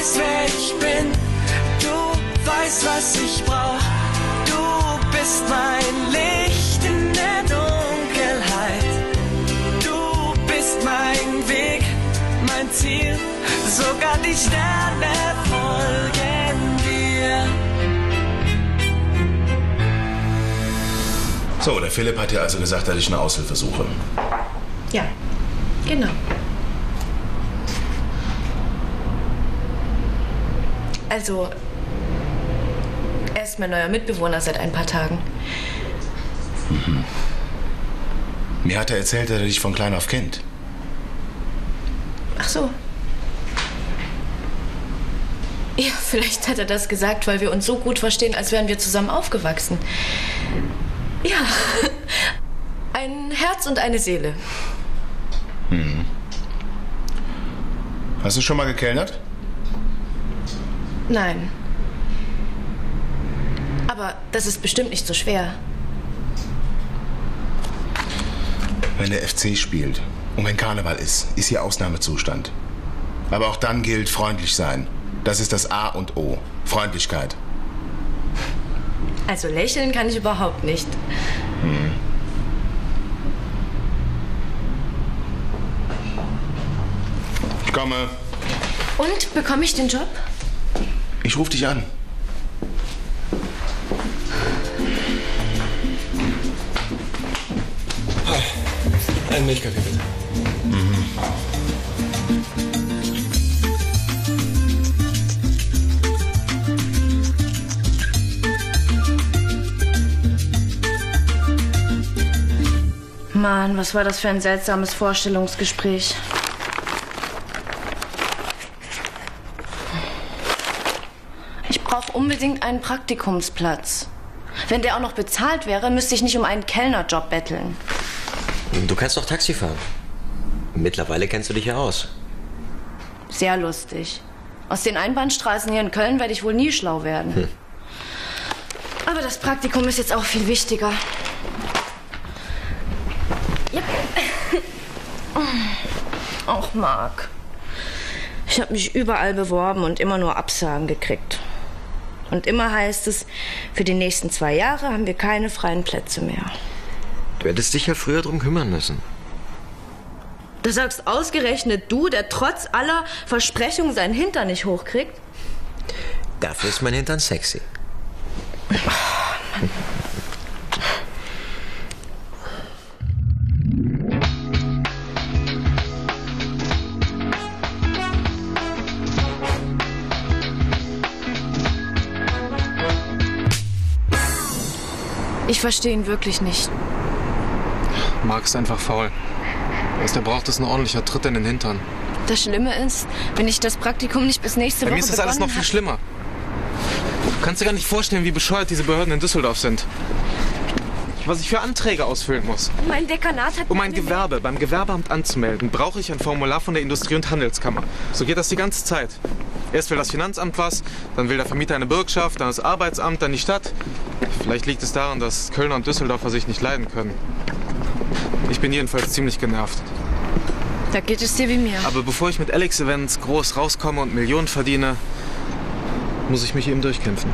weißt, wer ich bin. Du weißt, was ich brauch. Du bist mein Licht in der Dunkelheit. Du bist mein Weg, mein Ziel. Sogar die Sterne folgen dir. So, der Philipp hat ja also gesagt, dass ich eine Aushilfe suche. Ja, genau. Also, er ist mein neuer Mitbewohner seit ein paar Tagen. Mir hat er erzählt, dass er dich von klein auf kennt. Ach so. Ja, vielleicht hat er das gesagt, weil wir uns so gut verstehen, als wären wir zusammen aufgewachsen. Ja, ein Herz und eine Seele. Hast du schon mal gekellnert? Nein. Aber das ist bestimmt nicht so schwer. Wenn der FC spielt und wenn Karneval ist, ist hier Ausnahmezustand. Aber auch dann gilt freundlich sein. Das ist das A und O. Freundlichkeit. Also lächeln kann ich überhaupt nicht. Ich komme. Und bekomme ich den Job? Ich rufe dich an. Ein Milchkaffee bitte. Mann, was war das für ein seltsames Vorstellungsgespräch. Brauche unbedingt einen Praktikumsplatz. Wenn der auch noch bezahlt wäre, müsste ich nicht um einen Kellnerjob betteln. Du kannst doch Taxi fahren. Mittlerweile kennst du dich ja aus. Sehr lustig. Aus den Einbahnstraßen hier in Köln werde ich wohl nie schlau werden. Aber das Praktikum ist jetzt auch viel wichtiger. Yep. Auch Marc. Ich habe mich überall beworben und immer nur Absagen gekriegt. Und immer heißt es, für die nächsten zwei Jahre haben wir keine freien Plätze mehr. Du hättest dich ja früher drum kümmern müssen. Da sagst ausgerechnet du, der trotz aller Versprechungen seinen Hintern nicht hochkriegt? Dafür ist mein Hintern sexy. Ich verstehe ihn wirklich nicht. Marc ist einfach faul. Was der braucht, ist ein ordentlicher Tritt in den Hintern. Das Schlimme ist, wenn ich das Praktikum nicht bis nächste Bei Woche mir ist das alles noch viel schlimmer. Du kannst dir gar nicht vorstellen, wie bescheuert diese Behörden in Düsseldorf sind. Was ich für Anträge ausfüllen muss. Mein Dekanat hat Um ein Gewerbe beim Gewerbeamt anzumelden, brauche ich ein Formular von der Industrie- und Handelskammer. So geht das die ganze Zeit. Erst will das Finanzamt was, dann will der Vermieter eine Bürgschaft, dann das Arbeitsamt, dann die Stadt. Vielleicht liegt es daran, dass Kölner und Düsseldorfer sich nicht leiden können. Ich bin jedenfalls ziemlich genervt. Da geht es dir wie mir. Aber bevor ich mit Alex Events groß rauskomme und Millionen verdiene, muss ich mich eben durchkämpfen.